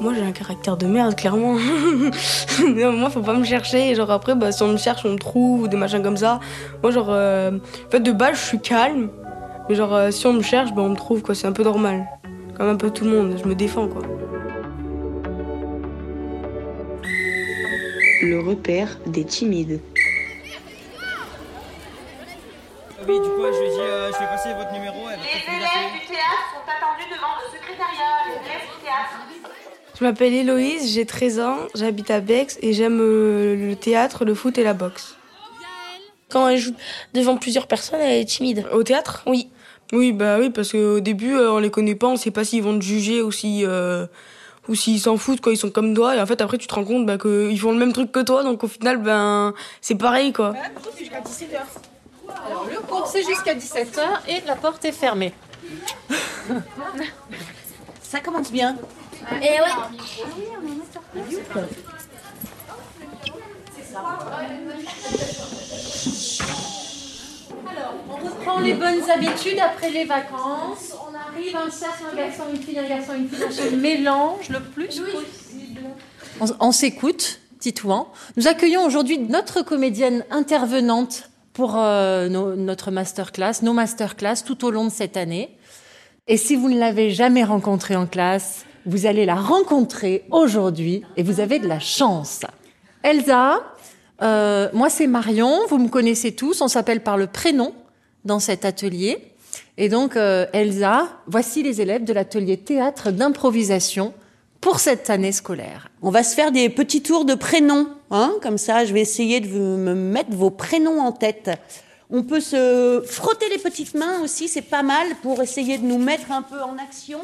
Moi j'ai un caractère de merde clairement. moi faut pas me chercher. Genre après bah, si on me cherche on me trouve ou des machins comme ça. Moi genre euh, en fait de base je suis calme. Mais genre euh, si on me cherche bah, on me trouve quoi. C'est un peu normal. Comme un peu tout le monde. Je me défends quoi. Le repère des timides. Oui, du coup, je lui ai dit, euh, je vais passer votre numéro. Elle Les élèves du théâtre sont attendus devant le secrétariat. Les élèves du théâtre. Je m'appelle Héloïse, j'ai 13 ans, j'habite à Bex et j'aime euh, le théâtre, le foot et la boxe. Quand elle joue devant plusieurs personnes, elle est timide. Au théâtre? Oui. Oui, bah oui, parce qu'au début, euh, on les connaît pas, on sait pas s'ils vont te juger ou si, euh, ou s'ils s'en foutent, quoi, ils sont comme toi. Et en fait, après, tu te rends compte bah, qu'ils font le même truc que toi, donc au final, ben, c'est pareil, quoi. Jusqu'à 17h. Alors, le cours, c'est jusqu'à 17h et la porte est fermée. Ça commence bien. Et ouais. On reprend les bonnes habitudes après les vacances. On arrive un cercle, un garçon, une fille, un garçon, une fille. On se mélange le plus possible. On, on s'écoute, Titouan. Nous accueillons aujourd'hui notre comédienne intervenante pour euh, nos- notre masterclass, nos masterclass tout au long de cette année. Et si vous ne l'avez jamais rencontrée en classe, vous allez la rencontrer aujourd'hui et vous avez de la chance. Elsa, euh, moi c'est Marion, vous me connaissez tous, on s'appelle par le prénom dans cet atelier. Et donc euh, Elsa, voici les élèves de l'atelier théâtre d'improvisation pour cette année scolaire. On va se faire des petits tours de prénoms, hein, comme ça. Je vais essayer de me mettre vos prénoms en tête. On peut se frotter les petites mains aussi, c'est pas mal pour essayer de nous mettre un peu en action.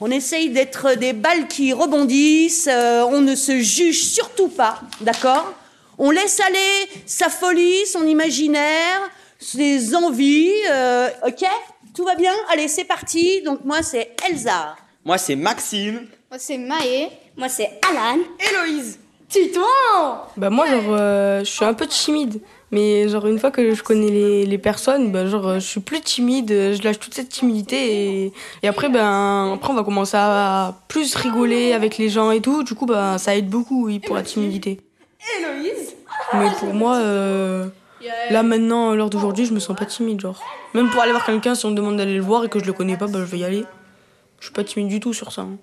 On essaye d'être des balles qui rebondissent. euh, on ne se juge surtout pas, d'accord? On laisse aller sa folie, son imaginaire, ses envies. euh, ok? Tout va bien? Allez, c'est parti. Donc moi, c'est Elsa. Moi, c'est Maxime. Moi, c'est Maë. Moi, c'est Alan. Héloïse Bah moi, genre, euh, je suis un peu timide. Mais genre, une fois que je connais les, les personnes, bah, genre, je suis plus timide, je lâche toute cette timidité. Et, et après, ben, après, on va commencer à plus rigoler avec les gens et tout. Du coup, bah, ça aide beaucoup, oui, pour la timidité. Héloïse Mais pour moi, euh, là maintenant, à l'heure d'aujourd'hui, je me sens pas timide, genre. Même pour aller voir quelqu'un, si on me demande d'aller le voir et que je le connais pas, bah, je vais y aller. Je suis pas timide du tout sur ça. hein.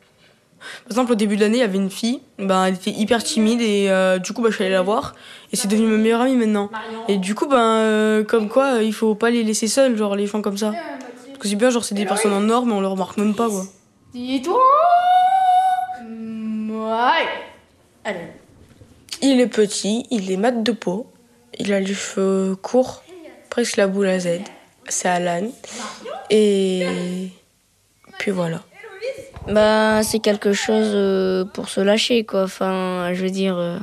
Par exemple, au début de l'année, il y avait une fille, ben, elle était hyper timide et euh, du coup, bah, je suis allée la voir et c'est devenu ma meilleure amie maintenant. Et du coup, ben, euh, comme quoi, euh, il faut pas les laisser seuls, genre les gens comme ça. Parce que c'est bien, genre, c'est des personnes en or, mais on le remarque même pas, quoi. Titouan Ouais. Allez. Il est petit, il est mat de peau, il a les cheveux courts, presque la boule à Z. C'est Alan. Et puis voilà. Bah, c'est quelque chose euh, pour se lâcher, quoi. Enfin, je veux dire, euh,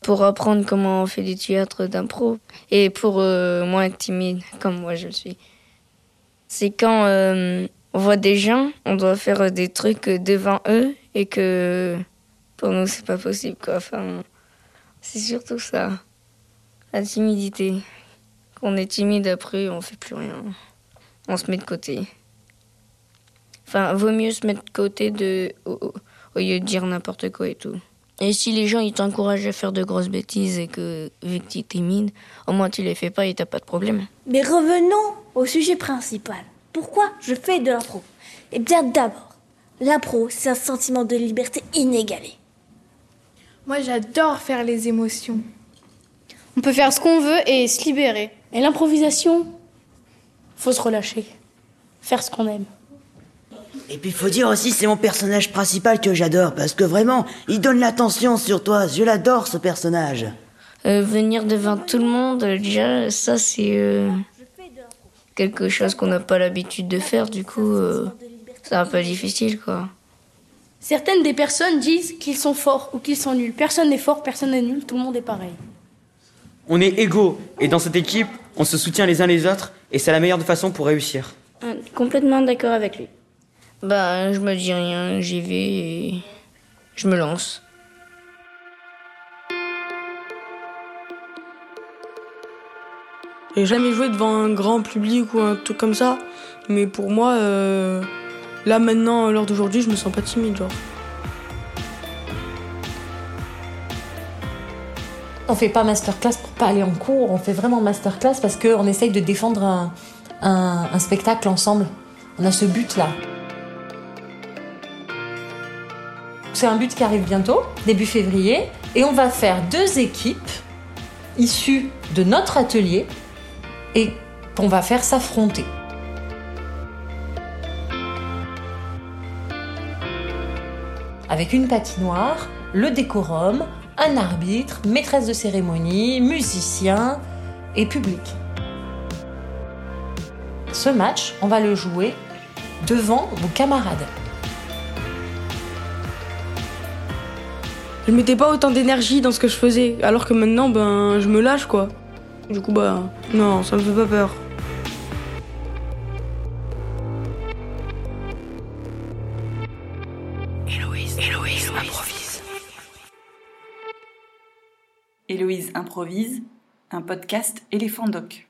pour apprendre comment on fait du théâtre d'impro et pour euh, moins être timide, comme moi je le suis. C'est quand euh, on voit des gens, on doit faire des trucs devant eux et que pour nous, c'est pas possible, quoi. Enfin, c'est surtout ça. La timidité. Quand on est timide, après, on fait plus rien. On se met de côté. Enfin, vaut mieux se mettre de côté de, au, au- au lieu de dire n'importe quoi et tout. Et si les gens ils t'encouragent à faire de grosses bêtises et que vu que tu es timide, au moins tu les fais pas et t'as pas de problème. Mais revenons au sujet principal. Pourquoi je fais de l'impro? Eh bien d'abord, l'impro, c'est un sentiment de liberté inégalé. Moi, j'adore faire les émotions. On peut faire ce qu'on veut et se libérer. Et l'improvisation, faut se relâcher, faire ce qu'on aime. Et puis faut dire aussi c'est mon personnage principal que j'adore parce que vraiment il donne l'attention sur toi. Je l'adore ce personnage. Euh, venir devant tout le monde, euh, déjà, ça c'est euh, quelque chose qu'on n'a pas l'habitude de faire, du coup, euh, c'est un peu difficile quoi. Certaines des personnes disent qu'ils sont forts ou qu'ils sont nuls. Personne n'est fort, personne n'est nul, tout le monde est pareil. On est égaux. Et dans cette équipe, on se soutient les uns les autres. Et c'est la meilleure façon pour réussir. Complètement d'accord avec lui. Bah, je me dis rien, j'y vais et je me lance. J'ai jamais joué devant un grand public ou un truc comme ça. Mais pour moi, euh, là maintenant, à l'heure d'aujourd'hui, je me sens pas timide, genre. On fait pas masterclass pour pas aller en cours, on fait vraiment masterclass parce qu'on essaye de défendre un, un, un spectacle ensemble. On a ce but-là. C'est un but qui arrive bientôt, début février, et on va faire deux équipes issues de notre atelier et qu'on va faire s'affronter. Avec une patinoire, le décorum, un arbitre, maîtresse de cérémonie, musicien et public. Ce match, on va le jouer devant vos camarades. Je mettais pas autant d'énergie dans ce que je faisais, alors que maintenant, ben, je me lâche, quoi. Du coup, bah, non, ça me fait pas peur. Héloïse, Héloïse improvise. Héloïse improvise, un podcast éléphant doc.